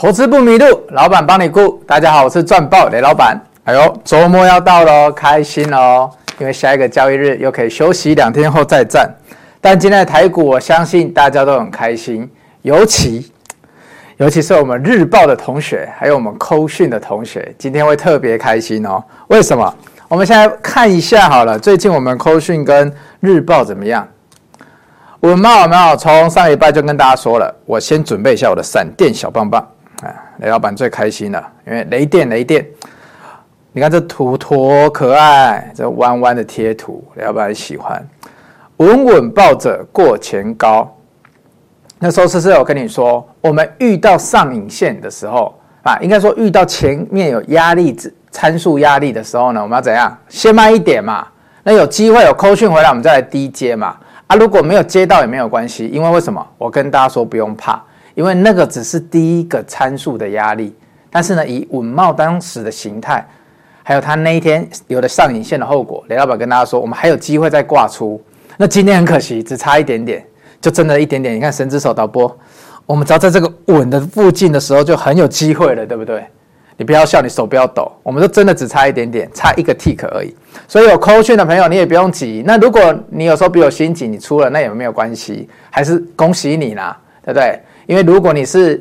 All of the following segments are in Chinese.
投资不迷路，老板帮你顾。大家好，我是赚爆雷老板。哎呦，周末要到了，开心哦！因为下一个交易日又可以休息两天后再战。但今天的台股，我相信大家都很开心，尤其尤其是我们日报的同学，还有我们扣讯的同学，今天会特别开心哦。为什么？我们现在看一下好了，最近我们扣讯跟日报怎么样？稳懋有没有？从上礼拜就跟大家说了，我先准备一下我的闪电小棒棒。啊，雷老板最开心了，因为雷电雷电，你看这图多可爱，这弯弯的贴图，雷老板喜欢。稳稳抱着过前高，那时候是是有跟你说，我们遇到上影线的时候啊，应该说遇到前面有压力参数压力的时候呢，我们要怎样？先慢一点嘛，那有机会有扣讯回来，我们再来低接嘛。啊，如果没有接到也没有关系，因为为什么？我跟大家说不用怕。因为那个只是第一个参数的压力，但是呢，以稳懋当时的形态，还有他那一天有了上影线的后果，雷老板跟大家说，我们还有机会再挂出。那今天很可惜，只差一点点，就真的一点点。你看神之手导播，我们只要在这个稳的附近的时候，就很有机会了，对不对？你不要笑，你手不要抖，我们就真的只差一点点，差一个 tick 而已。所以有扣讯的朋友，你也不用急。那如果你有时候比我心急，你出了那也没有关系，还是恭喜你啦，对不对？因为如果你是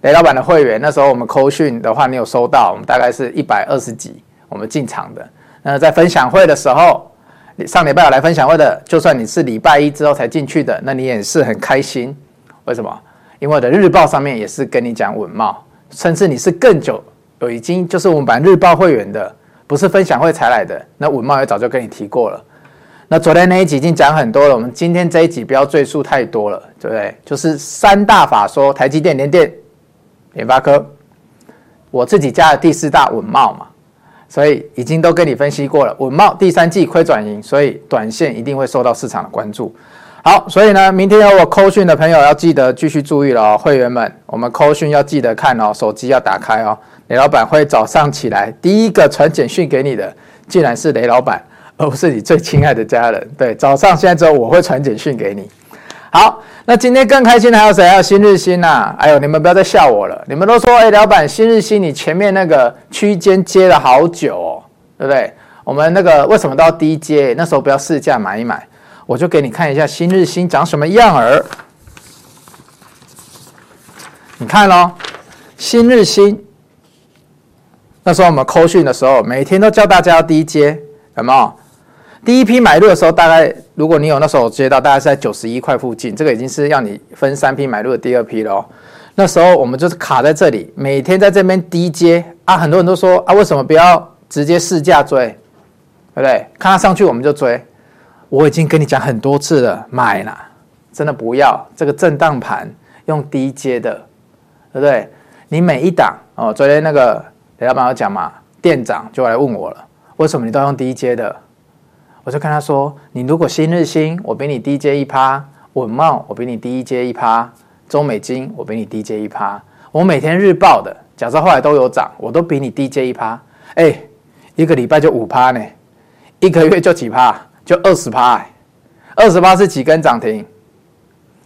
雷老板的会员，那时候我们扣讯的话，你有收到，我们大概是一百二十几，我们进场的。那在分享会的时候，上礼拜有来分享会的，就算你是礼拜一之后才进去的，那你也是很开心。为什么？因为我的日报上面也是跟你讲稳茂，甚至你是更久有已经就是我们版日报会员的，不是分享会才来的，那稳茂也早就跟你提过了。那昨天那一集已经讲很多了，我们今天这一集不要赘述太多了，对不对？就是三大法说，台积电、联电、联发科，我自己加的第四大稳懋嘛，所以已经都跟你分析过了。稳懋第三季亏转盈，所以短线一定会受到市场的关注。好，所以呢，明天有我扣讯的朋友要记得继续注意了哦，会员们，我们扣讯要记得看哦，手机要打开哦。雷老板会早上起来第一个传简讯给你的，竟然是雷老板。而不是你最亲爱的家人。对，早上现在之后我会传简讯给你。好，那今天更开心的还有谁？还有新日新呐、啊！哎呦，你们不要再笑我了。你们都说，哎，老板，新日新你前面那个区间接了好久哦，对不对？我们那个为什么都要低接？那时候不要试价买一买，我就给你看一下新日新长什么样儿。你看喽，新日新那时候我们扣讯的时候，每天都教大家要低接，有没有？第一批买入的时候，大概如果你有那时候接到，大概是在九十一块附近，这个已经是要你分三批买入的第二批了。那时候我们就是卡在这里，每天在这边低接啊，很多人都说啊，为什么不要直接试价追，对不对？看它上去我们就追。我已经跟你讲很多次了，买啦，真的不要这个震荡盘用低接的，对不对？你每一档哦，昨天那个雷老板有讲嘛，店长就来问我了，为什么你都用低接的？我就跟他说：“你如果新日兴，我比你低接一趴；稳懋，我比你低接一趴；中美金，我比你低接一趴。我每天日报的，假设后来都有涨，我都比你低接一趴。哎，一个礼拜就五趴呢，一个月就几趴？就二十趴。二十趴是几根涨停？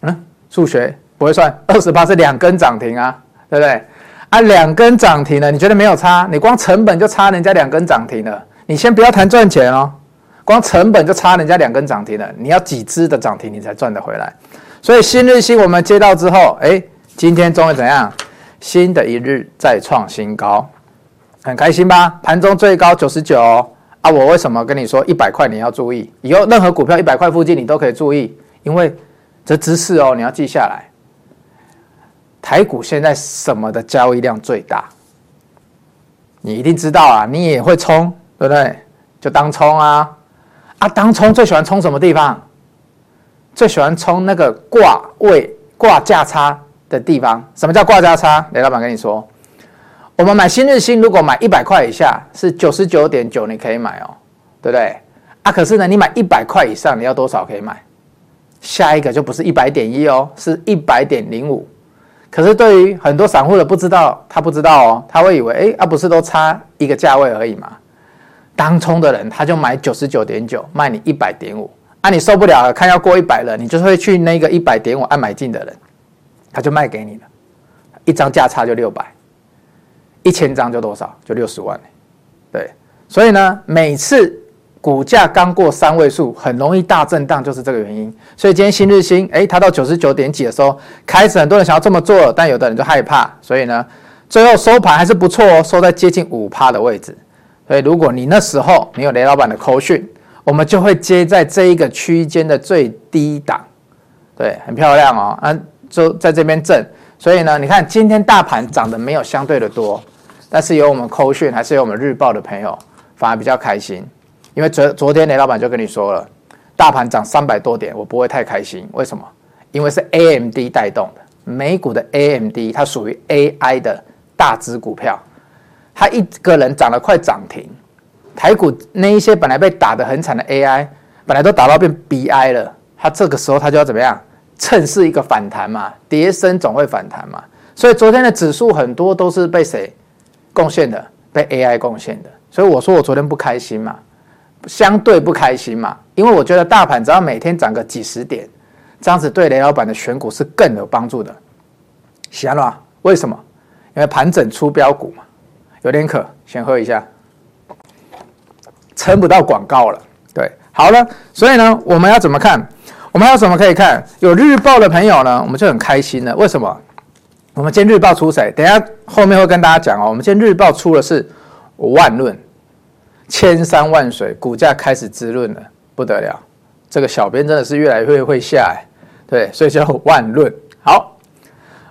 嗯，数学不会算，二十趴是两根涨停啊，对不对？啊，两根涨停了，你觉得没有差？你光成本就差人家两根涨停了。你先不要谈赚钱哦。”光成本就差人家两根涨停了，你要几只的涨停你才赚得回来？所以新日兴我们接到之后，哎，今天终于怎样？新的一日再创新高，很开心吧？盘中最高九十九啊！我为什么跟你说一百块你要注意？以后任何股票一百块附近你都可以注意，因为这知识哦你要记下来。台股现在什么的交易量最大？你一定知道啊，你也会冲，对不对？就当冲啊！啊，当冲最喜欢冲什么地方？最喜欢冲那个挂位挂价差的地方。什么叫挂价差？雷老板跟你说，我们买新日新，如果买一百块以下是九十九点九，你可以买哦，对不对？啊，可是呢，你买一百块以上，你要多少可以买？下一个就不是一百点一哦，是一百点零五。可是对于很多散户的不知道，他不知道哦，他会以为，哎，啊，不是都差一个价位而已嘛？当冲的人，他就买九十九点九，卖你一百点五。啊，你受不了了，看要过一百了，你就会去那个一百点五按买进的人，他就卖给你了。一张价差就六百，一千张就多少？就六十万。对，所以呢，每次股价刚过三位数，很容易大震荡，就是这个原因。所以今天新日兴，哎，它到九十九点几的时候，开始很多人想要这么做，但有的人就害怕，所以呢，最后收盘还是不错哦，收在接近五趴的位置。所以如果你那时候你有雷老板的扣讯，我们就会接在这一个区间的最低档。对，很漂亮哦，啊，就在这边震，所以呢，你看今天大盘涨得没有相对的多，但是有我们扣讯，还是有我们日报的朋友，反而比较开心，因为昨昨天雷老板就跟你说了，大盘涨三百多点，我不会太开心，为什么？因为是 AMD 带动的，美股的 AMD，它属于 AI 的大支股票，他一个人涨了快涨停，台股那一些本来被打得很惨的 AI，本来都打到变 BI 了，他这个时候他就要怎么样？趁势一个反弹嘛，跌深总会反弹嘛，所以昨天的指数很多都是被谁贡献的？被 AI 贡献的。所以我说我昨天不开心嘛，相对不开心嘛，因为我觉得大盘只要每天涨个几十点，这样子对雷老板的选股是更有帮助的。行了，为什么？因为盘整出标股嘛，有点渴，先喝一下，撑不到广告了。对，好了，所以呢，我们要怎么看？我们还有什么可以看？有日报的朋友呢，我们就很开心了。为什么？我们今天日报出谁？等下后面会跟大家讲哦。我们今天日报出的是万润，千山万水，股价开始滋润了，不得了。这个小编真的是越来越会下哎，对，所以叫万润。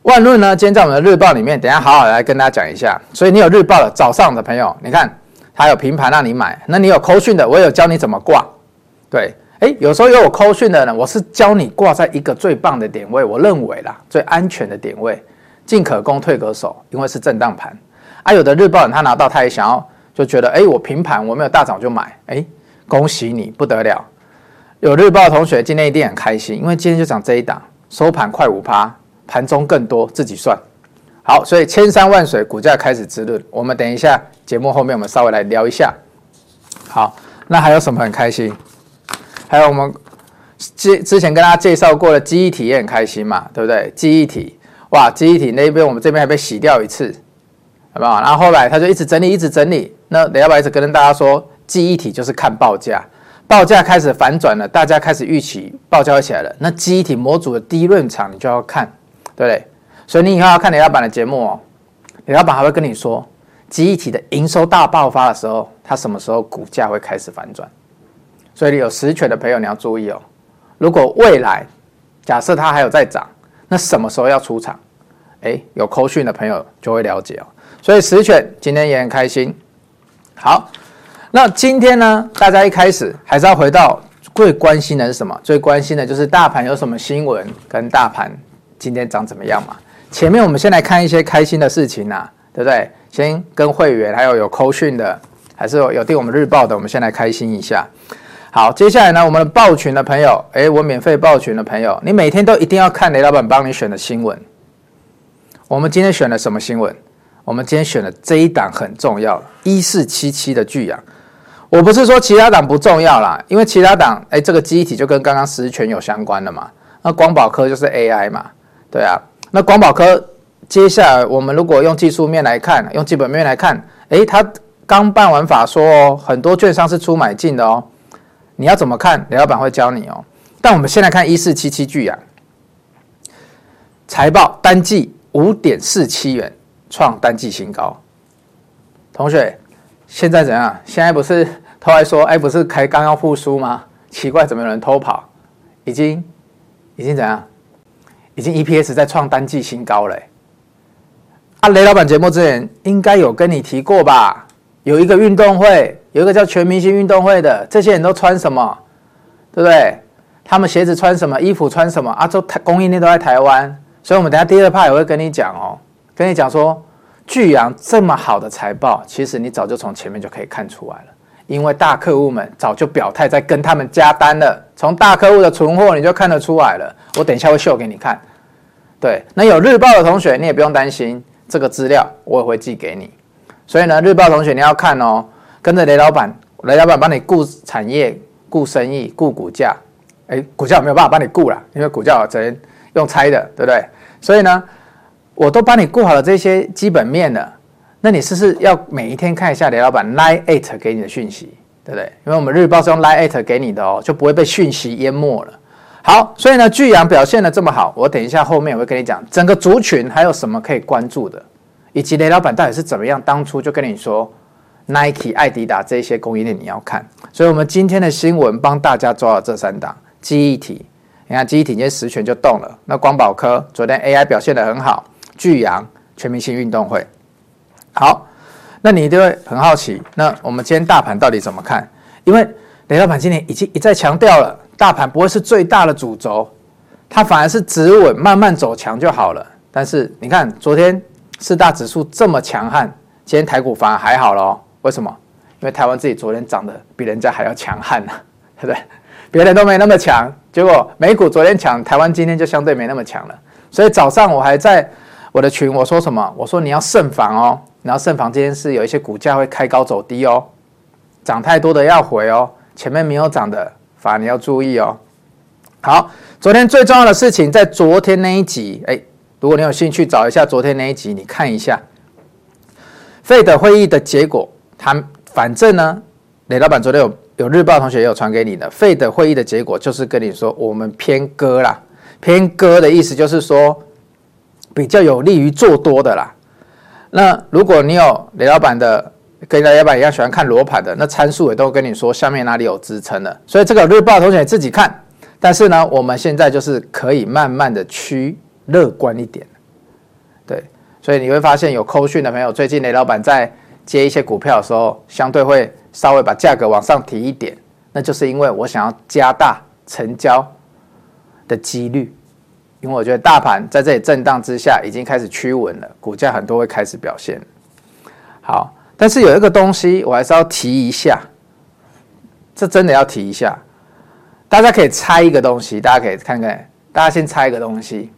万润呢，今天在我们的日报里面，等下好好来跟大家讲一下。所以你有日报的早上的朋友，你看它有平盘让你买，那你有扣讯的，我有教你怎么挂，对。哎，有时候有我扣讯的呢，我是教你挂在一个最棒的点位，我认为啦最安全的点位，进可攻退可守，因为是震荡盘。啊，有的日报人他拿到他也想要，就觉得哎，我平盘我没有大涨就买，哎，恭喜你不得了。有日报的同学今天一定很开心，因为今天就涨这一档，收盘快五趴，盘中更多自己算。好，所以千山万水，股价开始滋润。我们等一下节目后面我们稍微来聊一下。好，那还有什么很开心？还有我们之之前跟大家介绍过的记忆体也很开心嘛，对不对？记忆体哇，记忆体那边我们这边还被洗掉一次，好不好？然后后来他就一直整理，一直整理。那雷老板一直跟大家说，记忆体就是看报价，报价开始反转了，大家开始预期报价起来了。那记忆体模组的第一论场你就要看，对不对？所以你以后要看雷老板的节目哦，雷老板还会跟你说，记忆体的营收大爆发的时候，它什么时候股价会开始反转？所以有实权的朋友你要注意哦，如果未来假设它还有在涨，那什么时候要出场？哎，有扣讯的朋友就会了解哦。所以实权今天也很开心。好，那今天呢，大家一开始还是要回到最关心的是什么？最关心的就是大盘有什么新闻，跟大盘今天涨怎么样嘛？前面我们先来看一些开心的事情呐，对不对？先跟会员还有有扣讯的，还是有有订我们日报的，我们先来开心一下。好，接下来呢，我们的报群的朋友，诶，我免费报群的朋友，你每天都一定要看雷老板帮你选的新闻。我们今天选了什么新闻？我们今天选的这一档很重要，一四七七的巨阳。我不是说其他档不重要啦，因为其他档，诶，这个机体就跟刚刚实权有相关的嘛。那光宝科就是 AI 嘛，对啊。那光宝科接下来我们如果用技术面来看，用基本面来看，诶，它刚办完法说哦，很多券商是出买进的哦。你要怎么看？雷老板会教你哦。但我们先来看一四七七聚阳财报单季五点四七元，创单季新高。同学，现在怎样？现在不是他还说，哎，不是开刚要复苏吗？奇怪，怎么有人偷跑？已经，已经怎样？已经 EPS 在创单季新高了。啊，雷老板节目之前应该有跟你提过吧？有一个运动会。有一个叫全明星运动会的，这些人都穿什么？对不对？他们鞋子穿什么？衣服穿什么？啊，都台供应链都在台湾，所以我们等下第二趴也会跟你讲哦，跟你讲说，聚阳这么好的财报，其实你早就从前面就可以看出来了，因为大客户们早就表态在跟他们加单了，从大客户的存货你就看得出来了。我等一下会秀给你看。对，那有日报的同学，你也不用担心这个资料，我也会寄给你。所以呢，日报同学你要看哦。跟着雷老板，雷老板帮你顾产业、顾生意、顾股价。哎，股价没有办法帮你顾了，因为股价只能用猜的，对不对？所以呢，我都帮你顾好了这些基本面了，那你是不是要每一天看一下雷老板 Line at 给你的讯息，对不对？因为我们日报是用 Line at 给你的哦，就不会被讯息淹没了。好，所以呢，聚阳表现的这么好，我等一下后面我会跟你讲整个族群还有什么可以关注的，以及雷老板到底是怎么样当初就跟你说 Nike、爱迪达这些供应链你要看。所以我们今天的新闻帮大家抓了这三档记忆体，你看记忆体今天十銓就动了。那光宝科昨天 AI 表现得很好，聚阳全明星运动会。好，那你就会很好奇，那我们今天大盘到底怎么看？因为雷老板今天已经一再强调了。大盘不会是最大的主轴，它反而是止稳，慢慢走强就好了。但是你看，昨天四大指数这么强悍，今天台股反而还好了哦。为什么？因为台湾自己昨天涨得比人家还要强悍呢，对不对？别人都没那么强，结果美股昨天强，台湾今天就相对没那么强了。所以早上我还在我的群我说什么？我说你要慎防哦，你要慎防这件事，有一些股价会开高走低哦，涨太多的要回哦，前面没有涨的。法你要注意哦。好，昨天最重要的事情在昨天那一集，哎，如果你有兴趣找一下昨天那一集，你看一下，FED 会议的结果。他反正呢，雷老板昨天有有日报同学也有传给你的，FED 会议的结果就是跟你说，我们偏鸽啦，偏鸽的意思就是说比较有利于做多的啦。那如果你有雷老板的。跟大家一样喜欢看罗盘的，那参数也都跟你说下面哪里有支撑的，所以这个日报同学自己看。但是呢，我们现在就是可以慢慢的趋乐观一点，对，所以你会发现有扣讯的朋友，最近雷老板在接一些股票的时候，相对会稍微把价格往上提一点，那就是因为我想要加大成交的几率，因为我觉得大盘在这里震荡之下已经开始趋稳了，股价很多会开始表现。好。但是有一个东西，我还是要提一下，这真的要提一下。大家可以猜一个东西，大家可以看看。大家先猜一个东西，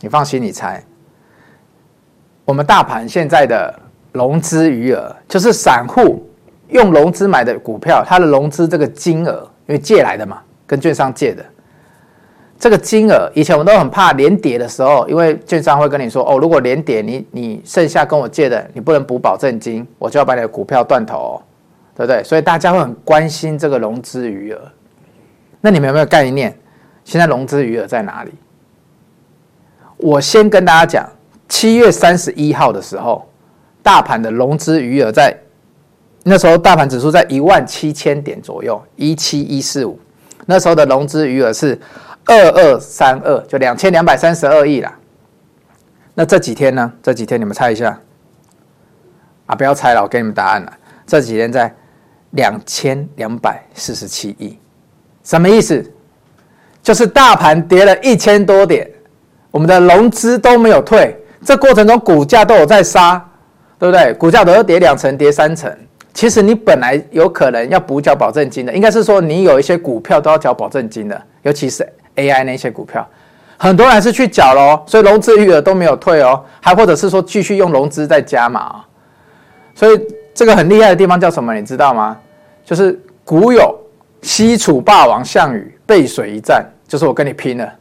你放心，你猜。我们大盘现在的融资余额，就是散户用融资买的股票，它的融资这个金额，因为借来的嘛，跟券商借的。这个金额，以前我们都很怕连跌的时候，因为券商会跟你说：“哦，如果连跌，你你剩下跟我借的，你不能补保证金，我就要把你的股票断头哦，对不对？”所以大家会很关心这个融资余额。那你们有没有概念？现在融资余额在哪里？我先跟大家讲，七月三十一号的时候，大盘的融资余额在那时候，大盘指数在一万七千点左右，一七一四五，那时候的融资余额是。二二三二就两千两百三十二亿啦。那这几天呢？这几天你们猜一下啊！不要猜了，我给你们答案了。这几天在两千两百四十七亿，什么意思？就是大盘跌了一千多点，我们的融资都没有退，这过程中股价都有在杀，对不对？股价都要跌两成，跌三成。其实你本来有可能要补缴保证金的，应该是说你有一些股票都要缴保证金的，尤其是。AI 那些股票，很多人是去缴喽，所以融资余额都没有退哦，还或者是说继续用融资再加码，所以这个很厉害的地方叫什么？你知道吗？就是古有西楚霸王项羽背水一战，就是我跟你拼了。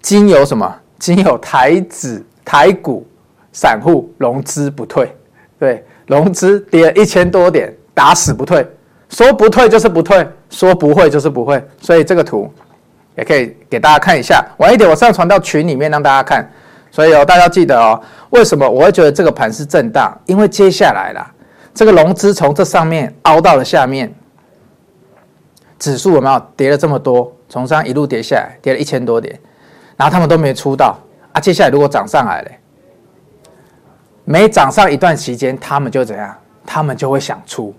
今有什么？今有台指台股散户融资不退，对，融资跌一千多点，打死不退，说不退就是不退，说不会就是不会，所以这个图。也可以给大家看一下，晚一点我上传到群里面让大家看。所以哦，大家记得哦，为什么我会觉得这个盘是震荡？因为接下来啦，这个融资从这上面凹到了下面，指数有没有跌了这么多？从上一路跌下来，跌了一千多点，然后他们都没出到啊。接下来如果涨上来了，没涨上一段时间，他们就怎样？他们就会想出。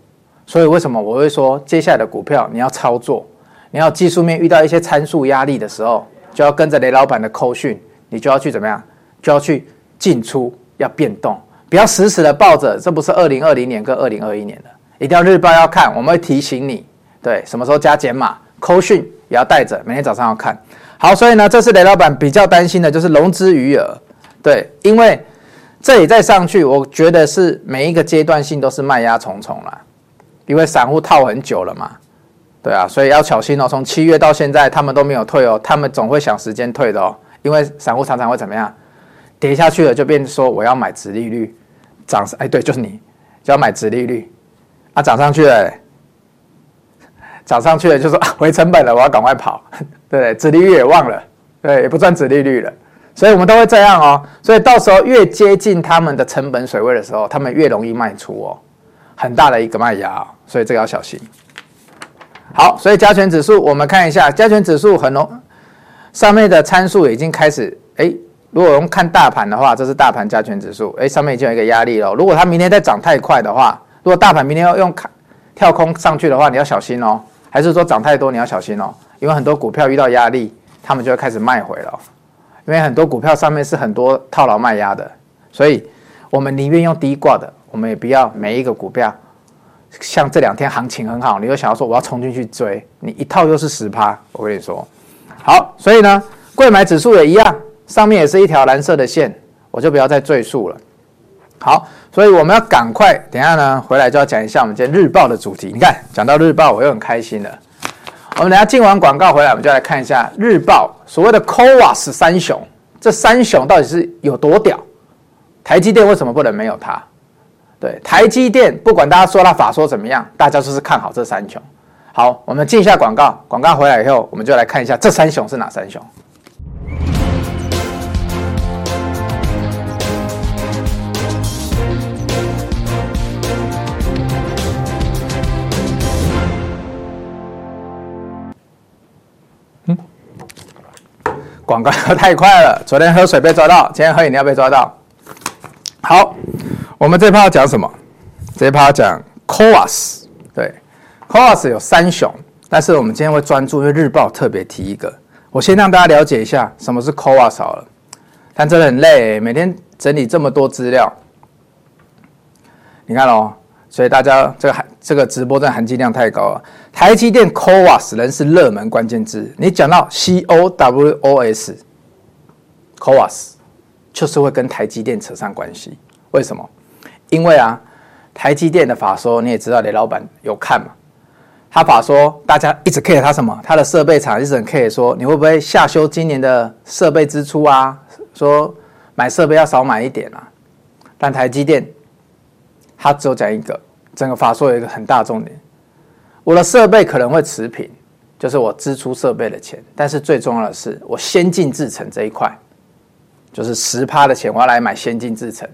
所以为什么我会说，接下来的股票你要操作？你要技术面遇到一些参数压力的时候，就要跟着雷老板的扣讯，你就要去怎么样？就要去进出，要变动，不要死死的抱着。这不是二零二零年跟二零二一年的，一定要日报要看，我们会提醒你，对，什么时候加减码，扣讯也要带着，每天早上要看。好，所以呢，这是雷老板比较担心的，就是融资余额，对，因为这里再上去，我觉得是每一个阶段性都是卖压重重了，因为散户套很久了嘛。对啊，所以要小心哦。从七月到现在，他们都没有退哦，他们总会想时间退的哦。因为散户常常会怎么样？跌下去了就变说我要买殖利率，涨哎对，就是你就要买殖利率，啊涨上去了，涨上去了就说回成本了，我要赶快跑，对 不对？殖利率也忘了，对，也不赚殖利率了，所以我们都会这样哦。所以到时候越接近他们的成本水位的时候，他们越容易卖出哦，很大的一个卖压哦，所以这个要小心。好，所以加权指数我们看一下，加权指数很浓，上面的参数已经开始哎。如果用看大盘的话，这是大盘加权指数，哎，上面已经有一个压力了。如果它明天再涨太快的话，如果大盘明天要用跳空上去的话，你要小心哦。还是说涨太多你要小心哦，因为很多股票遇到压力，他们就会开始卖回了。因为很多股票上面是很多套牢卖压的，所以我们宁愿用低挂的，我们也不要每一个股票像这两天行情很好，你又想要说我要冲进去追，你一套又是十趴，我跟你说。好，所以呢，柜买指数也一样。上面也是一条蓝色的线，我就不要再赘述了。好，所以我们要赶快，等下呢回来就要讲一下我们今天日报的主题。你看，讲到日报，我又很开心了。我们等下进完广告回来，我们就来看一下日报所谓的 CoWoS 三雄，这三雄到底是有多屌？台积电为什么不能没有它？对，台积电不管大家说它法说怎么样，大家就是看好这三雄。好，我们进一下广告，广告回来以后，我们就来看一下这三雄是哪三雄。广告 太快了，昨天喝水被抓到，今天喝饮料被抓到。好，我们这趴要讲什么？这趴讲 COWS，。对，COWS 有三雄，但是我们今天会专注，因为日报特别提一个。我先让大家了解一下什么是 COWS 好了，但真的很累，每天整理这么多资料。你看哦。所以大家这个含这个直播的含金量太高了。台积电 COWS 仍是热门关键字。你讲到 C O W O S，COWS 就是会跟台积电扯上关系。为什么？因为啊，台积电的法说你也知道，雷老板有看嘛？他法说大家一直 care 他什么？他的设备厂一直 care 说你会不会下修今年的设备支出啊？说买设备要少买一点啊。但台积电。他只有讲一个，整个法说有一个很大重点，我的设备可能会持平，就是我支出设备的钱，但是最重要的是我先进制程这一块，就是十趴的钱我要来买先进制程，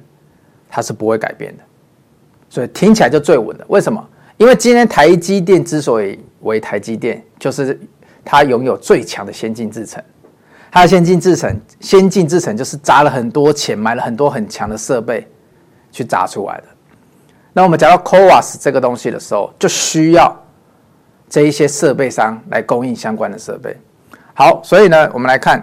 它是不会改变的，所以听起来就最稳的。为什么？因为今天台积电之所以为台积电，就是它拥有最强的先进制程，它的先进制程，先进制程就是砸了很多钱买了很多很强的设备去砸出来的。那我们讲到 CoWoS 这个东西的时候，就需要这一些设备商来供应相关的设备。好，所以呢，我们来看，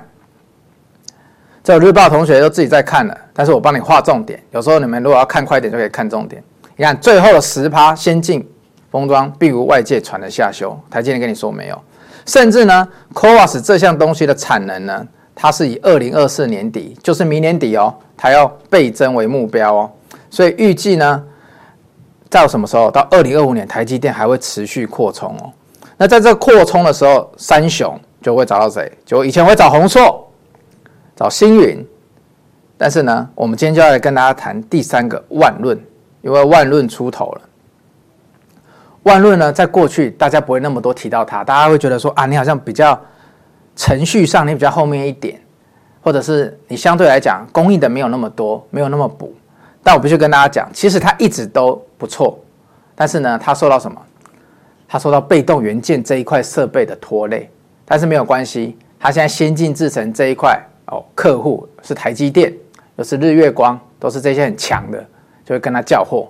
这日报同学都自己在看了，但是我帮你画重点。有时候你们如果要看快点，就可以看重点。你看最后的十趴先进封装，并无外界传的下修。台积电跟你说没有，甚至呢，CoWoS 这项东西的产能呢，它是以二零二四年底，就是明年底哦，它要倍增为目标哦，所以预计呢。到什么时候？到二零二五年，台积电还会持续扩充哦。那在这扩充的时候，三雄就会找到谁？就以前会找鸿硕，找星云。但是呢，我们今天就要来跟大家谈第三个万润，因为万润出头了。万润呢，在过去大家不会那么多提到它，大家会觉得说啊，你好像比较程序上你比较后面一点，或者是你相对来讲供应的没有那么多，没有那么补。但我必须跟大家讲，其实它一直都不错，但是呢，它受到什么？它受到被动元件这一块设备的拖累。但是没有关系，它现在先进制程这一块哦，客户是台积电，又是日月光，都是这些很强的，就会跟他叫货。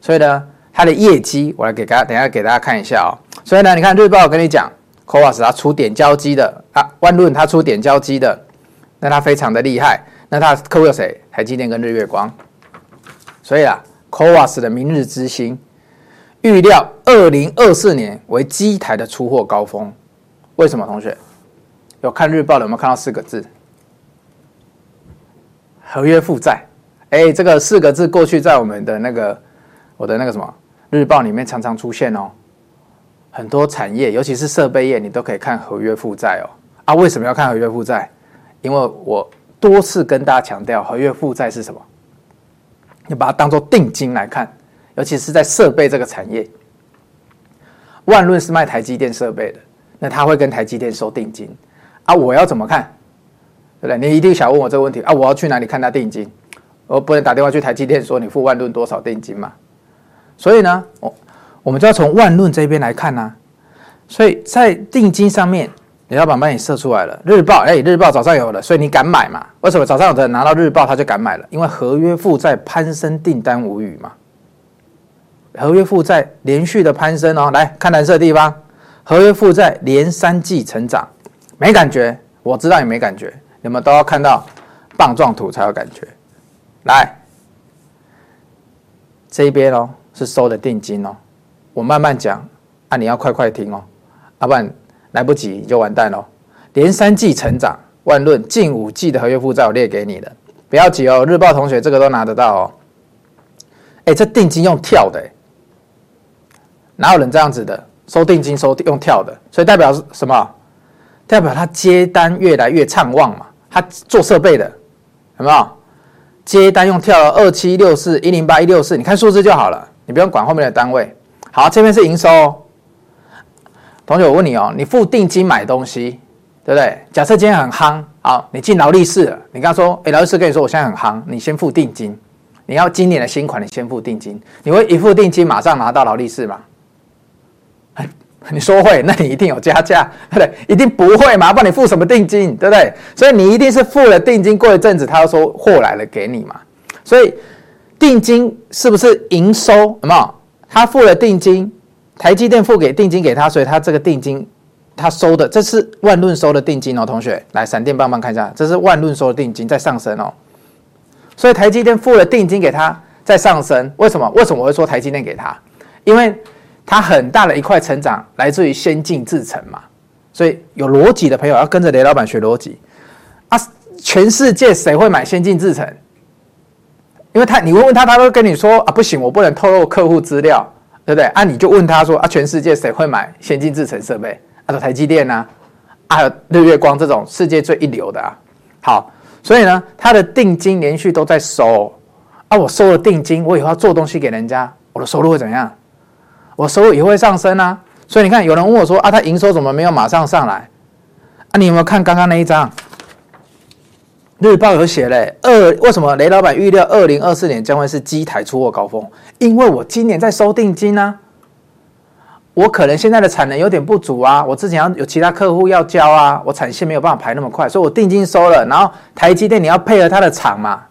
所以呢，它的业绩我来给大家，等下给大家看一下哦。所以呢，你看日报我跟你讲，CoWoS 它出点胶机的啊，万润它出点胶机的，那它非常的厉害。那它客户有谁？台积电跟日月光。所以啊，CoWoS 的明日之星预料二零二四年为机台的出货高峰。为什么？同学有看日报的有没有看到四个字？合约负债。哎，这个四个字过去在我们的那个我的那个什么日报里面常常出现哦。很多产业，尤其是设备业，你都可以看合约负债哦。啊，为什么要看合约负债？因为我多次跟大家强调，合约负债是什么？你把它当做定金来看，尤其是在设备这个产业。万润是卖台积电设备的，那他会跟台积电收定金啊？我要怎么看？对？你一定想问我这个问题啊？我要去哪里看他定金？我不能打电话去台积电说你付万润多少定金嘛？所以呢，我我们就要从万润这边来看呢、啊。所以在定金上面，李老板帮你设出来了。日报，哎，日报早上有了，所以你敢买嘛？为什么早上有的人拿到日报他就敢买了？因为合约负债攀升，订单无语嘛。合约负债连续的攀升哦，来看蓝色的地方，合约负债连三季成长，没感觉，我知道你没感觉，你们都要看到棒状图才有感觉。来，这边哦是收的定金哦，我慢慢讲啊，你要快快听哦，要不然来不及你就完蛋喽。连三季成长，万润近五季的合约负债我列给你的，不要急哦，日报同学这个都拿得到哦。哎，这定金用跳的。哪有人这样子的收定金收用跳的？所以代表什么？代表他接单越来越畅旺嘛。他做设备的有没有接单用跳了？二七六四一零八一六四，你看数字就好了，你不用管后面的单位。好，这边是营收哦。同学，我问你哦，你付定金买东西，对不对？假设今天很夯，好，你进劳力士，你跟他说，哎，劳力士跟你说我现在很夯，你先付定金。你要今年的新款，你先付定金，你会一付定金马上拿到劳力士吗？你说会，那你一定有加价，对不对？一定不会嘛，不然你付什么定金，对不对？所以你一定是付了定金，过一阵子他要说货来了给你嘛。所以定金是不是营收？有没有？他付了定金，台积电付给定金给他，所以他这个定金他收的，这是万润收的定金哦。同学，来闪电棒棒看一下，这是万润收的定金在上升哦。所以台积电付了定金给他，在上升。为什么？为什么我会说台积电给他？因为它很大的一块成长来自于先进制程嘛，所以有逻辑的朋友要跟着雷老板学逻辑啊！全世界谁会买先进制程？因为他你问问他，他都跟你说啊，不行，我不能透露客户资料，对不对？啊，你就问他说啊，全世界谁会买先进制程设备？啊，台积电啊，啊，有日月光这种世界最一流的啊。好，所以呢，他的定金连续都在收啊，我收了定金，我以后要做东西给人家，我的收入会怎样？我收入也会上升啊，所以你看，有人问我说啊，他营收怎么没有马上上来？啊，你有没有看刚刚那一张？日报有写嘞，二为什么雷老板预料二零二四年将会是机台出货高峰？因为我今年在收定金啊，我可能现在的产能有点不足啊，我之前有其他客户要交啊，我产线没有办法排那么快，所以我定金收了，然后台积电你要配合他的厂嘛，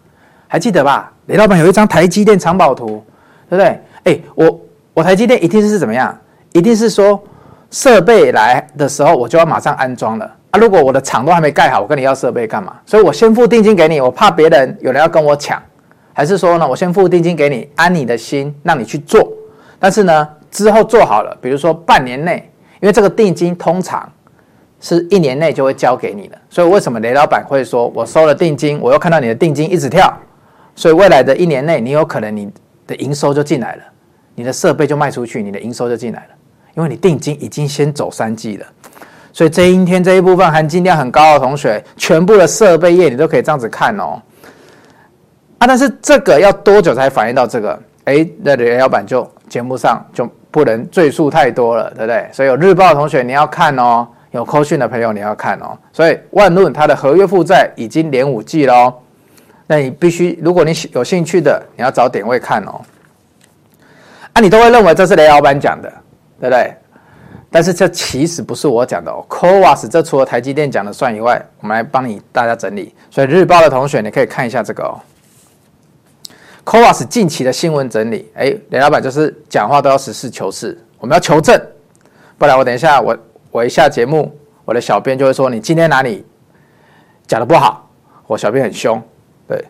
还记得吧？雷老板有一张台积电藏宝图，对不对？哎，我。我台积电一定是怎么样？一定是说设备来的时候，我就要马上安装了啊！如果我的厂都还没盖好，我跟你要设备干嘛？所以我先付定金给你，我怕别人有人要跟我抢，还是说呢，我先付定金给你，安你的心，让你去做。但是呢，之后做好了，比如说半年内，因为这个定金通常是一年内就会交给你的，所以为什么雷老板会说我收了定金，我又看到你的定金一直跳，所以未来的一年内，你有可能你的营收就进来了。你的设备就卖出去，你的营收就进来了，因为你定金已经先走三季了，所以这一天这一部分含金量很高的同学，全部的设备业你都可以这样子看哦。啊，但是这个要多久才反映到这个？哎，那雷老板就节目上就不能赘述太多了，对不对？所以有日报的同学你要看哦，有扣讯的朋友你要看哦。所以万润它的合约负债已经连五季了哦，那你必须，如果你有兴趣的，你要找点位看哦。啊，你都会认为这是雷老板讲的，对不对？但是这其实不是我讲的哦。CoWoS 这除了台积电讲的算以外，我们来帮你大家整理。所以日报的同学，你可以看一下这个哦。CoWoS 近期的新闻整理，哎，雷老板就是讲话都要实事求是，我们要求证，不然我等一下我我一下节目，我的小编就会说你今天哪里讲的不好，我小编很凶。对，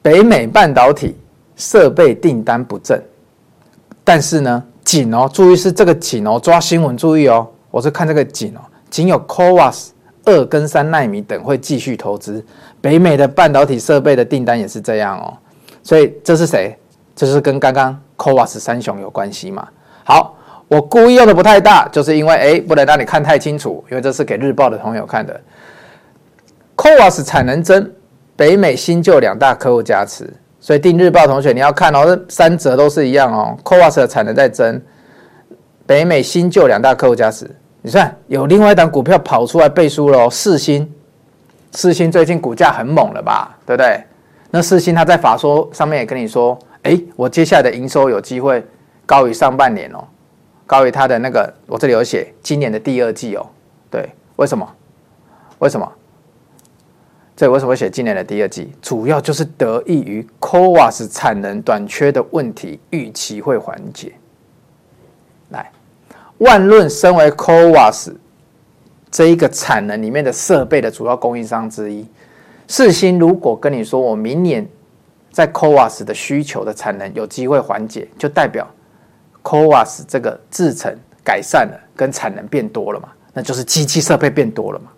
北美半导体设备订单不振。但是呢，仅哦，注意是这个仅哦，抓新闻注意哦，我是看这个仅哦，仅有 CoWoS 二跟三奈米等会继续投资，北美的半导体设备的订单也是这样哦，所以这是谁？这是跟刚刚 CoWoS 三雄有关系嘛？好，我故意用的不太大，就是因为哎，不能让你看太清楚，因为这是给日报的朋友看的。CoWoS 产能增，北美新旧两大客户加持，所以订日报同学你要看哦，这三则都是一样哦。CoWoS 的产能在增，北美新旧两大客户加持。你算有另外一档股票跑出来背书喽哦，世芯，世芯最近股价很猛了吧，对不对？那世芯他在法说上面也跟你说，哎，我接下来的营收有机会高于上半年哦，高于他的那个，我这里有写今年的第二季哦，对，为什么？为什么？这为什么写今年的第二季？主要就是得益于 CoWoS 产能短缺的问题，预期会缓解。来，万润身为 CoWoS 这一个产能里面的设备的主要供应商之一，四星如果跟你说我明年在 CoWoS 的需求的产能有机会缓解，就代表 CoWoS 这个制程改善了，跟产能变多了嘛？那就是机器设备变多了嘛？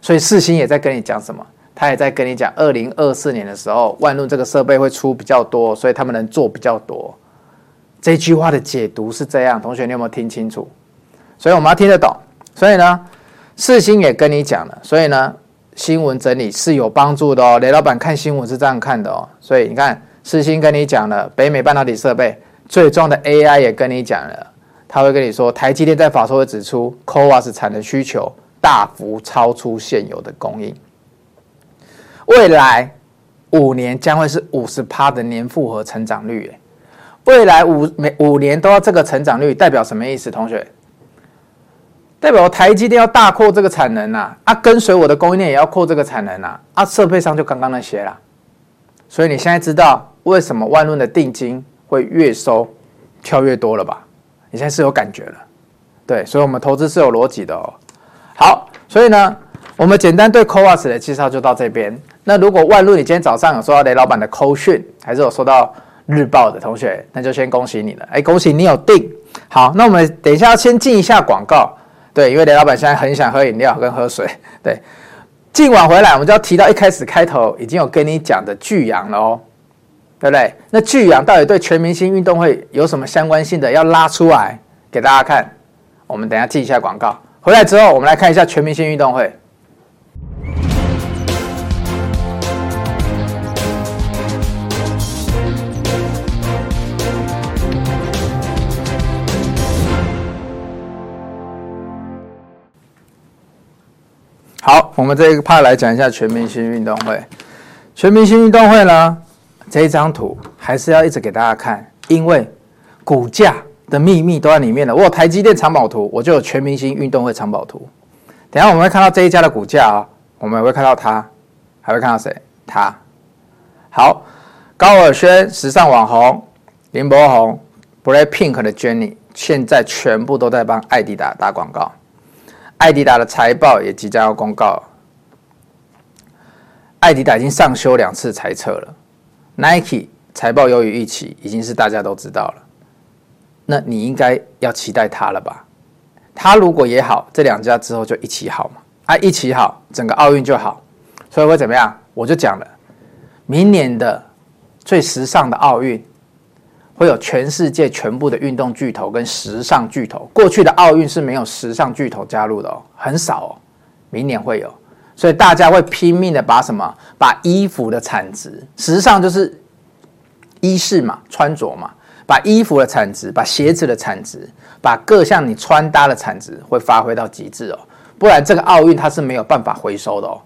所以四星也在跟你讲什么？他也在跟你讲，二零二四年的时候，万润这个设备会出比较多，所以他们能做比较多。这句话的解读是这样，同学你有没有听清楚？所以我们要听得懂。所以呢，世芯也跟你讲了，所以呢，新闻整理是有帮助的哦。雷老板看新闻是这样看的哦。所以你看，世芯跟你讲了，北美半导体设备最重要的 AI 也跟你讲了，他会跟你说，台积电在法说会指出，CoWoS 产能需求。大幅超出现有的供应，未来五年将会是五十趴的年复合成长率。未来五每五年都要这个成长率，代表什么意思？同学，代表台积电要大扩这个产能啊！啊，跟随我的供应链也要扩这个产能啊！啊，设备上就刚刚那些啦。所以你现在知道为什么万润的定金会越收跳越多了吧？你现在是有感觉了，对，所以我们投资是有逻辑的哦。好，所以呢，我们简单对 CoWoS 的介绍就到这边。那如果万路你今天早上有收到雷老板的扣讯，还是有收到日报的同学，那就先恭喜你了。哎，恭喜你有订。好，那我们等一下要先进一下广告。对，因为雷老板现在很想喝饮料跟喝水。对，进完回来，我们就要提到一开始开头已经有跟你讲的巨阳了哦，对不对？那巨阳到底对全明星运动会有什么相关性的？要拉出来给大家看。我们等一下进一下广告。回来之后，我们来看一下全明星运动会。好，我们这一个 part 来讲一下全明星运动会。全明星运动会呢，这一张图还是要一直给大家看，因为股价。的秘密都在里面了。我有台积电藏宝图，我就有全明星运动会藏宝图。等下我们会看到这一家的股价啊、哦，我们也会看到它，还会看到谁？它。好，高尔宣、时尚网红林柏宏、BLACKPINK 的 Jennie，现在全部都在帮艾迪达打广告。艾迪达的财报也即将要公告。艾迪达已经上修两次财测了。Nike 财报优于预期，已经是大家都知道了。那你应该要期待它了吧？它如果也好，这两家之后就一起好嘛？啊，一起好，整个奥运就好。所以会怎么样？我就讲了，明年的最时尚的奥运会有全世界全部的运动巨头跟时尚巨头。过去的奥运是没有时尚巨头加入的哦，很少哦。明年会有，所以大家会拼命的把什么？把衣服的产值，时尚就是衣饰嘛，穿着嘛。把衣服的产值，把鞋子的产值，把各项你穿搭的产值会发挥到极致哦，不然这个奥运它是没有办法回收的哦，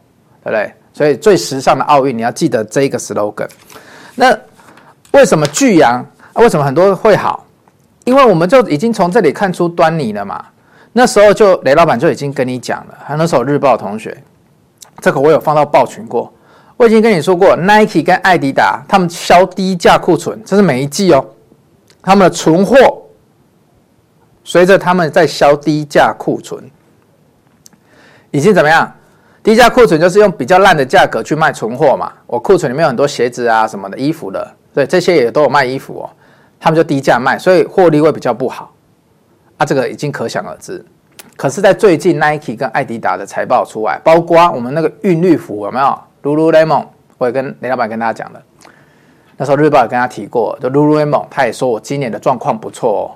对不对？所以最时尚的奥运你要记得这一个 slogan。那为什么巨阳？啊为什么很多会好？因为我们就已经从这里看出端倪了嘛。那时候就雷老板就已经跟你讲了，还有那时候日报同学，这个我有放到报群过，我已经跟你说过，Nike 跟艾迪达他们销低价库存，这是每一季哦。他们的存货随着他们在销低价库存，已经怎么样？低价库存就是用比较烂的价格去卖存货嘛。我库存里面有很多鞋子啊、什么的衣服的，对，这些也都有卖衣服哦。他们就低价卖，所以获利会比较不好。啊，这个已经可想而知。可是，在最近 Nike 跟艾迪达的财报出来，包括我们那个韵律服有没有？Lululemon，我也跟雷老板跟大家讲了。那时候日报也跟他提过，就 Lululemon，他也说我今年的状况不错哦，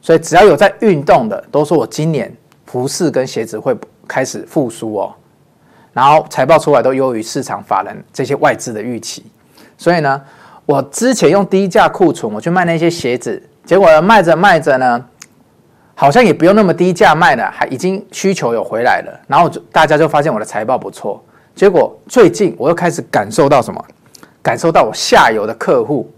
所以只要有在运动的，都说我今年服饰跟鞋子会开始复苏哦。然后财报出来都优于市场法人这些外资的预期，所以呢，我之前用低价库存我去卖那些鞋子，结果卖着卖着呢，好像也不用那么低价卖了，还已经需求有回来了，然后就大家就发现我的财报不错，结果最近我又开始感受到什么？感受到我下游的客户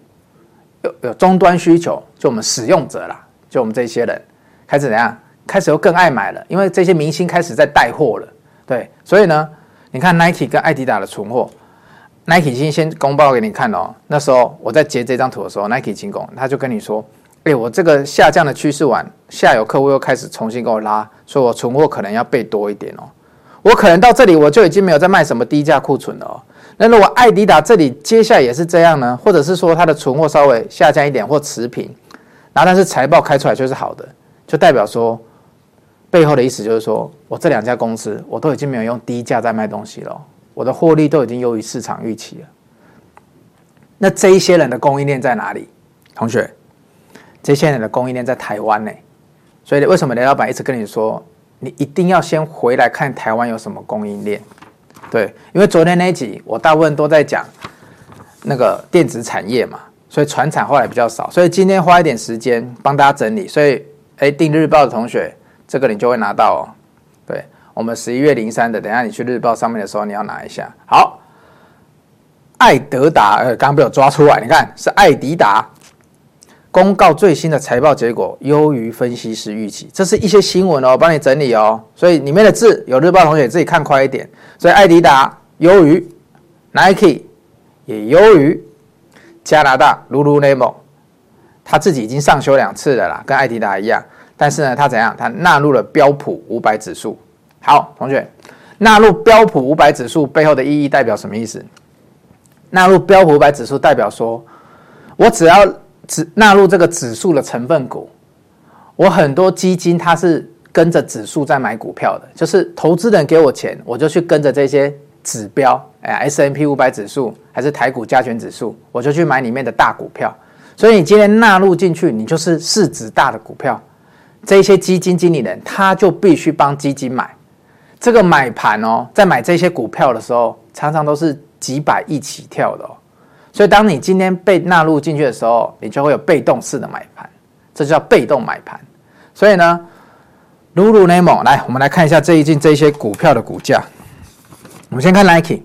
有有终端需求，就我们使用者啦，就我们这些人开始怎样？开始又更爱买了，因为这些明星开始在带货了，对，所以呢。你看 Nike 跟爱迪达的存货，Nike 已经先公报给你看哦。那时候我在截这张图的时候，Nike 进攻，他就跟你说：“哎，我这个下降的趋势完，下游客户又开始重新给我拉，所以我存货可能要备多一点哦。我可能到这里我就已经没有在卖什么低价库存了哦。那如果爱迪达这里接下来也是这样呢，或者是说它的存货稍微下降一点或持平，然后但是财报开出来就是好的，就代表说。”背后的意思就是说，我这两家公司我都已经没有用低价在卖东西了，我的获利都已经优于市场预期了。那这一些人的供应链在哪里？同学，这些人的供应链在台湾呢。所以为什么雷老板一直跟你说，你一定要先回来看台湾有什么供应链？对，因为昨天那一集我大部分都在讲那个电子产业嘛，所以传产后来比较少，所以今天花一点时间帮大家整理。所以，哎，订日报的同学。这个你就会拿到哦，对，我们十一月零三的，等下你去日报上面的时候，你要拿一下。好，爱德达，呃，刚刚被我抓出来，你看是爱迪达公告最新的财报结果优于分析师预期，这是一些新闻哦，帮你整理哦，所以里面的字有日报同学自己看快一点。所以爱迪达优于 Nike，也优于加拿大 Lululemon，他自己已经上修两次了啦，跟爱迪达一样。但是呢，它怎样？它纳入了标普五百指数。好，同学，纳入标普五百指数背后的意义代表什么意思？纳入标普五百指数代表说，我只要只纳入这个指数的成分股，我很多基金它是跟着指数在买股票的，就是投资人给我钱，我就去跟着这些指标，哎，S&P 五百指数还是台股加权指数，我就去买里面的大股票。所以你今天纳入进去，你就是市值大的股票。这些基金经理人，他就必须帮基金买这个买盘哦，在买这些股票的时候，常常都是几百亿起跳的哦。所以，当你今天被纳入进去的时候，你就会有被动式的买盘，这叫被动买盘。所以呢，Lululemon，来，我们来看一下最近这些股票的股价。我们先看 Nike，Nike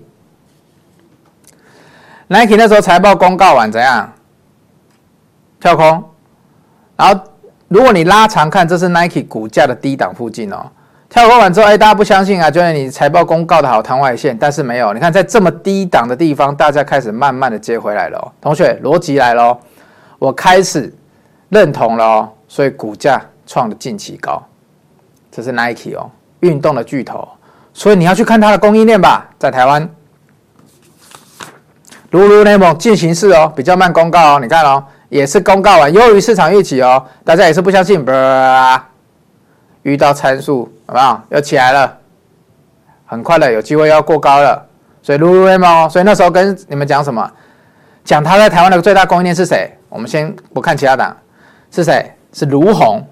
那时候财报公告完怎样？跳空，然后。如果你拉长看，这是 Nike 股价的低档附近哦。跳空完之后，哎，大家不相信啊，觉得你财报公告的好，弹外线，但是没有。你看，在这么低档的地方，大家开始慢慢的接回来了哦。同学，逻辑来了，我开始认同了哦，所以股价创了近期高。这是 Nike 哦，运动的巨头，所以你要去看它的供应链吧，在台湾。Lululemon 进行式哦，比较慢公告哦，你看哦。也是公告完优于市场预期哦，大家也是不相信，遇到参数好不好？又起来了，很快的有机会要过高了，所以 Lululemon，所以那时候跟你们讲什么？讲他在台湾的最大供应链是谁？我们先不看其他党，是谁？是卢鸿。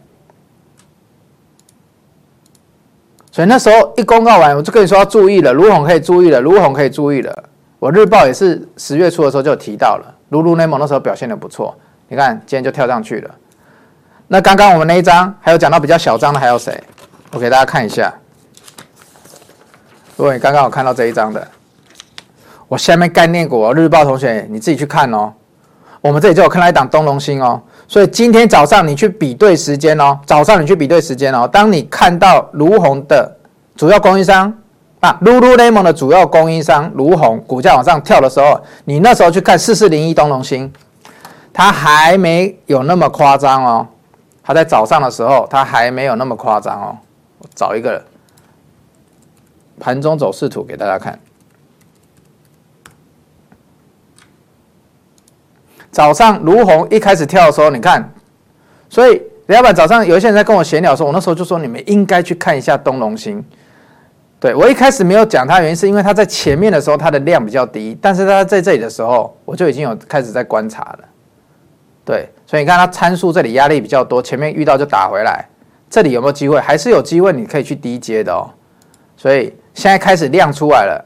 所以那时候一公告完，我就跟你说要注意了，卢鸿可以注意了，卢鸿可以注意了。我日报也是十月初的时候就提到了，Lululemon 那时候表现的不错。你看，今天就跳上去了。那刚刚我们那一张还有讲到比较小张的，还有谁？我给大家看一下。如果你刚刚有看到这一张的，我下面概念股日报同学你自己去看哦。我们这里就有看到一档东隆兴哦，所以今天早上你去比对时间哦，早上你去比对时间哦。当你看到儒鸿的主要供应商啊，Lululemon 的主要供应商儒鸿股价往上跳的时候，你那时候去看四四零一东隆兴。它还没有那么夸张哦，它在早上的时候，它还没有那么夸张哦。我找一个盘中走势图给大家看。早上卢鸿一开始跳的时候，你看，所以李老板早上有一些人在跟我闲聊的时候，我那时候就说你们应该去看一下东龙星。对，我一开始没有讲它原因，是因为它在前面的时候它的量比较低，但是它在这里的时候，我就已经有开始在观察了。对，所以你看它参数这里压力比较多，前面遇到就打回来，这里有没有机会？还是有机会，你可以去低阶的哦。所以现在开始亮出来了，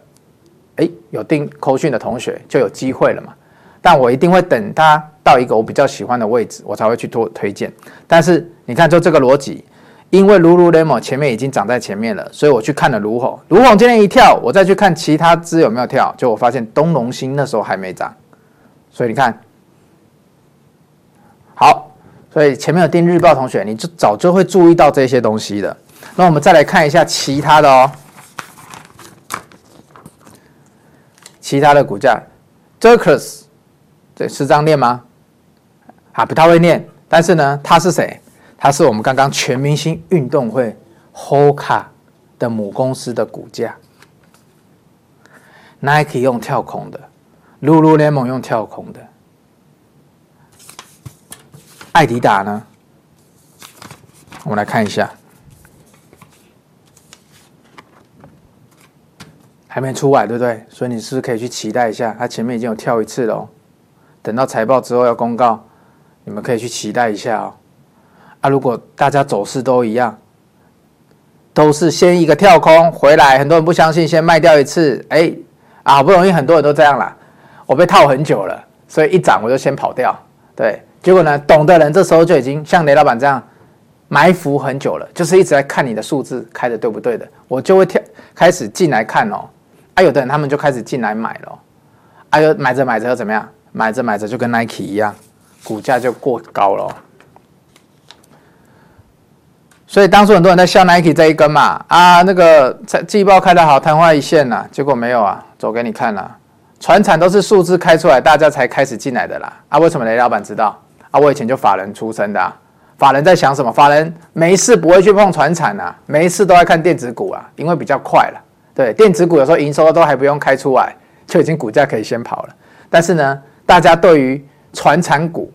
哎，有订扣讯的同学就有机会了嘛。但我一定会等它到一个我比较喜欢的位置，我才会去做推荐。但是你看，就这个逻辑，因为 Lululemon 前面已经涨在前面了，所以我去看了儒鸿。儒鸿今天一跳，我再去看其他支有没有跳，就我发现东隆兴那时候还没涨，所以你看，好，所以前面有订日报同学，你就早就会注意到这些东西的。那我们再来看一下其他的哦，其他的股价，Zircus，对，是这样念吗？啊，不太会念，但是呢，他是谁？他是我们刚刚全明星运动会 Hoka 的母公司的股价，Nike 用跳空的，Lululemon 用跳空的，爱迪达呢？我们来看一下。还没出来，对不对？所以你是不是可以去期待一下？它前面已经有跳一次了哦。等到财报之后要公告，你们可以去期待一下哦。啊，如果大家走势都一样，都是先一个跳空回来，很多人不相信，先卖掉一次，哎，啊，好不容易很多人都这样啦。我被套很久了，所以一涨我就先跑掉。对，结果呢，懂的人这时候就已经像雷老板这样埋伏很久了，就是一直在看你的数字开的对不对的，我就会跳开始进来看哦。啊，有的人他们就开始进来买了，啊，又买着买着又怎么样？买着买着就跟 Nike 一样，股价就过高了。所以当初很多人在笑 Nike 这一根嘛，啊，那个季报开得好，昙花一现呐、啊，结果没有啊，走给你看了、啊，传产都是数字开出来，大家才开始进来的啦。啊，为什么雷老板知道？我以前就法人出身的、法人在想什么？法人没事不会去碰传产啊，没事都在看电子股啊，因为比较快了。对，电子股有时候营收都还不用开出来，就已经股价可以先跑了。但是呢，大家对于传产股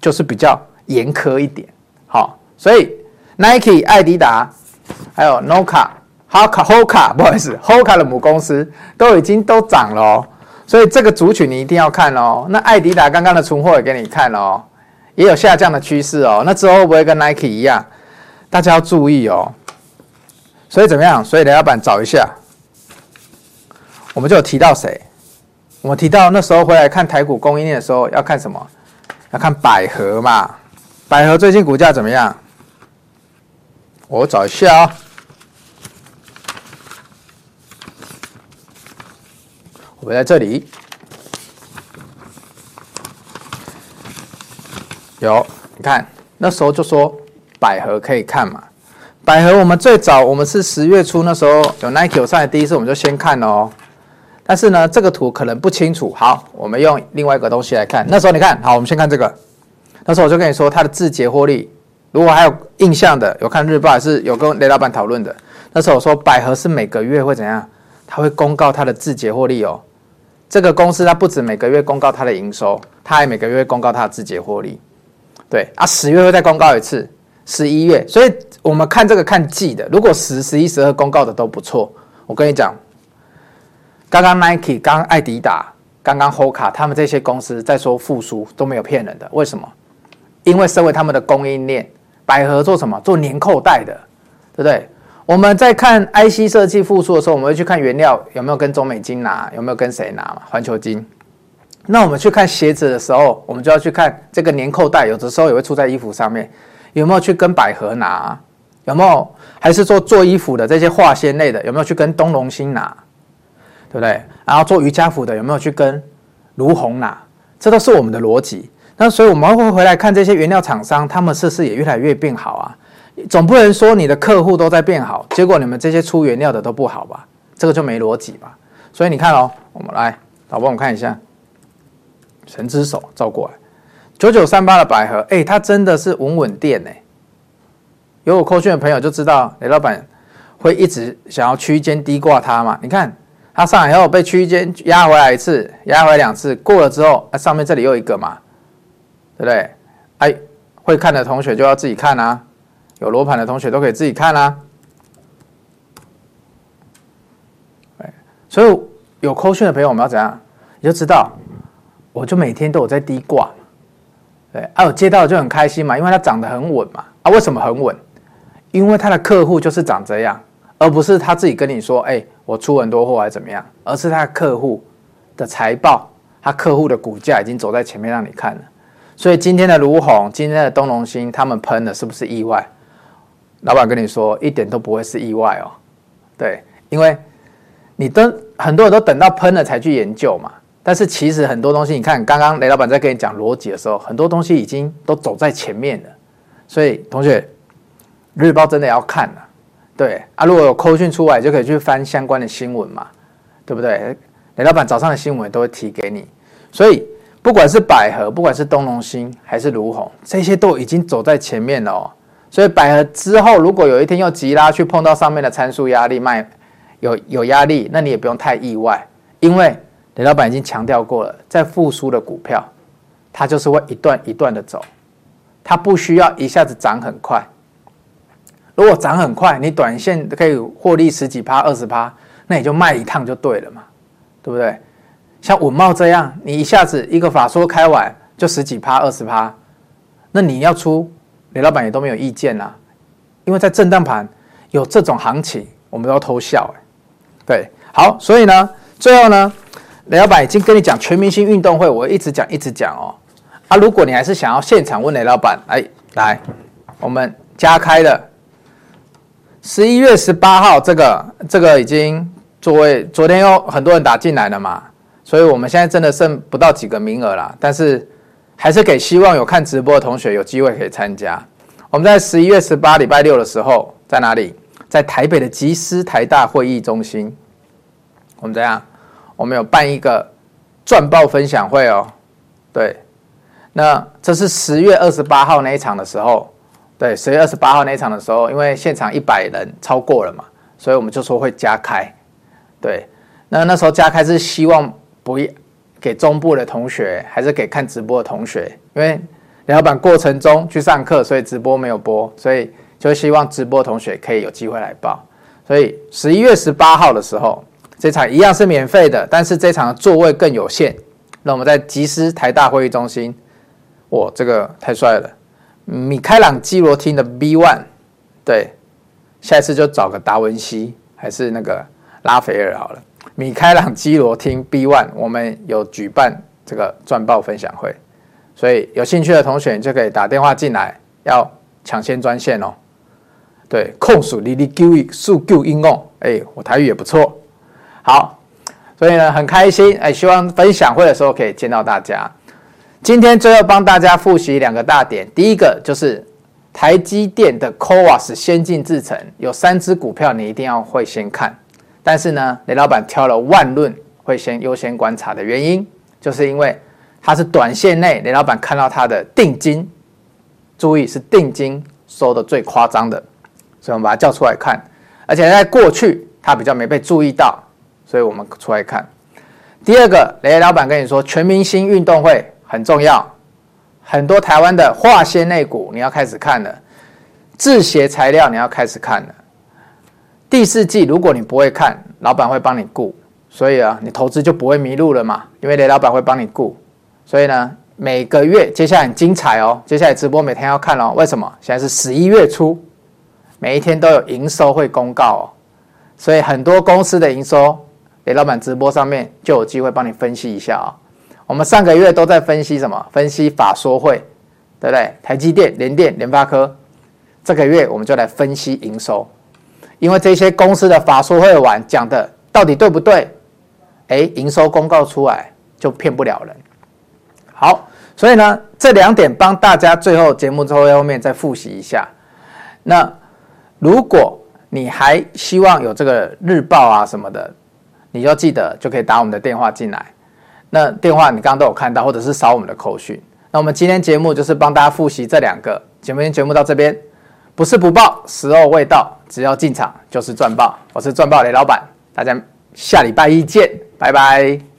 就是比较严苛一点。好，所以 Nike、艾迪达还有 Noka、Hoka、Hoka，不好意思，Hoka 的母公司都已经都涨了哦。所以这个族群你一定要看哦。那艾迪达刚刚的存货也给你看哦，也有下降的趋势哦。那之后会不会跟 Nike 一样？大家要注意哦。所以怎么样？所以雷老板找一下。我们就有提到谁？我们提到那时候回来看台股供应链的时候，要看什么？要看百合嘛。百合最近股价怎么样？我找一下啊。我在这里有，你看那时候就说百合可以看嘛。百合我们最早我们是十月初那时候有 Nike 有上来第一次，我们就先看哦。但是呢，这个图可能不清楚。好，我们用另外一个东西来看。那时候你看好，我们先看这个。那时候我就跟你说，它的自结获利，如果还有印象的，有看日报还是有跟雷老板讨论的。那时候我说，百合是每个月会怎样？它会公告它的自结获利哦。这个公司它不止每个月公告它的营收，它还每个月公告它的自结获利。对啊，十月会再公告一次，十一月。所以我们看这个看季的，如果十、十一、十二公告的都不错，我跟你讲。刚刚 Nike、刚刚爱迪达、刚刚 Hoka，他们这些公司在说复苏都没有骗人的。为什么？因为身为他们的供应链，百合做什么？做年扣带的，对不对？我们在看 IC 设计复苏的时候，我们会去看原料有没有跟中美金拿，有没有跟谁拿嘛？环球金。那我们去看鞋子的时候，我们就要去看这个粘扣带，有的时候也会出在衣服上面，有没有去跟百合拿？有没有？还是做做衣服的这些化纤类的，有没有去跟东隆兴拿？对不对？然后做瑜伽服的有没有去跟卢红拿？这都是我们的逻辑。那所以我们会回来看这些原料厂商，他们是不是也越来越变好啊？总不能说你的客户都在变好，结果你们这些出原料的都不好吧？这个就没逻辑吧？所以你看哦，我们来，老婆我们看一下，神之手照过来，九九三八的百合，哎，它真的是稳稳垫呢。有我扣讯的朋友就知道，雷老板会一直想要区间低挂它嘛？你看。它上来以后被区间压回来一次，压回来两次，过了之后，啊，上面这里又一个嘛，对不对？哎，会看的同学就要自己看啊，有罗盘的同学都可以自己看啊。所以有扣讯的朋友，我们要怎样？你就知道，我就每天都有在低挂，对，啊，我接到就很开心嘛，因为它涨得很稳嘛。啊，为什么很稳？因为他的客户就是长这样。而不是他自己跟你说，哎，我出很多货还是怎么样，而是他的客户的财报，他客户的股价已经走在前面让你看了。所以今天的儒鸿，今天的东隆兴，他们喷的是不是意外？老板跟你说，一点都不会是意外哦。对，因为你等很多人都等到喷了才去研究嘛。但是其实很多东西，你看刚刚雷老板在跟你讲逻辑的时候，很多东西已经都走在前面了。所以同学，日报真的要看了。对啊，如果有扣讯出来，就可以去翻相关的新闻嘛，对不对？雷老板早上的新闻都会提给你。所以不管是百合，不管是东隆兴，还是儒鸿，这些都已经走在前面了哦。所以百合之后，如果有一天又急拉去碰到上面的参数压力卖，有有压力，那你也不用太意外，因为。雷老板已经强调过了，在复苏的股票，它就是会一段一段的走，它不需要一下子涨很快。如果涨很快，你短线可以获利十几趴、二十趴，那你就卖一趟就对了嘛，对不对？像稳懋这样，你一下子一个法说开完就十几趴、二十趴，那你要出，雷老板也都没有意见啦，因为在震荡盘有这种行情，我们都要偷笑哎。对，好，所以呢，最后呢。雷老板已经跟你讲全明星运动会，我一直讲一直讲哦。啊，如果你还是想要现场问雷老板，哎，来，我们加开了十一月十八号，这个这个已经座位，昨天有很多人打进来了嘛，所以我们现在真的剩不到几个名额了，但是还是给希望有看直播的同学有机会可以参加。我们在十一月十八礼拜六的时候，在哪里？在台北的集思台大会议中心，我们这样。我们有办一个赚爆分享会哦，对，那这是十月二十八号那一场的时候，对，十月二十八号那一场的时候，因为现场一百人超过了嘛，所以我们就说会加开，对，那那时候加开是希望不给中部的同学，还是给看直播的同学，因为雷老板过程中去上课，所以直播没有播，所以就希望直播同学可以有机会来报，所以十一月十八号的时候。这场一样是免费的，但是这场座位更有限。那我们在集思台大会议中心，哇，这个太帅了！米开朗基罗厅的 B one，对，下一次就找个达文西还是那个拉斐尔好了。米开朗基罗厅 B one，我们有举办这个赚爆分享会，所以有兴趣的同学就可以打电话进来，要抢先专线哦。对，控诉哩哩救一数救英哦，哎，我台语也不错。好，所以呢，很开心，哎，希望分享会的时候可以见到大家。今天最后帮大家复习两个大点，第一个就是台积电的 CoWoS 先进制程，有三只股票你一定要会先看。但是呢，雷老板挑了万润会先优先观察的原因，就是因为它是短线内雷老板看到它的定金，注意是定金收的最夸张的，所以我们把它叫出来看。而且在过去它比较没被注意到。所以我们出来看，第二个，雷老板跟你说，全明星运动会很重要，很多台湾的化纤类股你要开始看了，制鞋材料你要开始看了。第四季如果你不会看，老板会帮你顾，所以啊，你投资就不会迷路了嘛，因为雷老板会帮你顾。所以呢，每个月接下来很精彩哦，接下来直播每天要看哦。为什么？现在是十一月初，每一天都有营收会公告哦，所以很多公司的营收。雷老板直播上面就有机会帮你分析一下啊。我们上个月都在分析什么？分析法说会，对不对？台积电、联电、联发科。这个月我们就来分析营收，因为这些公司的法说会完讲的到底对不对？哎，营收公告出来就骗不了人。好，所以呢，这两点帮大家最后节目最后后面再复习一下。那如果你还希望有这个日报啊什么的。你就记得就可以打我们的电话进来，那电话你刚刚都有看到，或者是扫我们的口讯。那我们今天节目就是帮大家复习这两个节目，节目到这边，不是不报，时候未到，只要进场就是赚爆。我是赚爆雷老板，大家下礼拜一见，拜拜。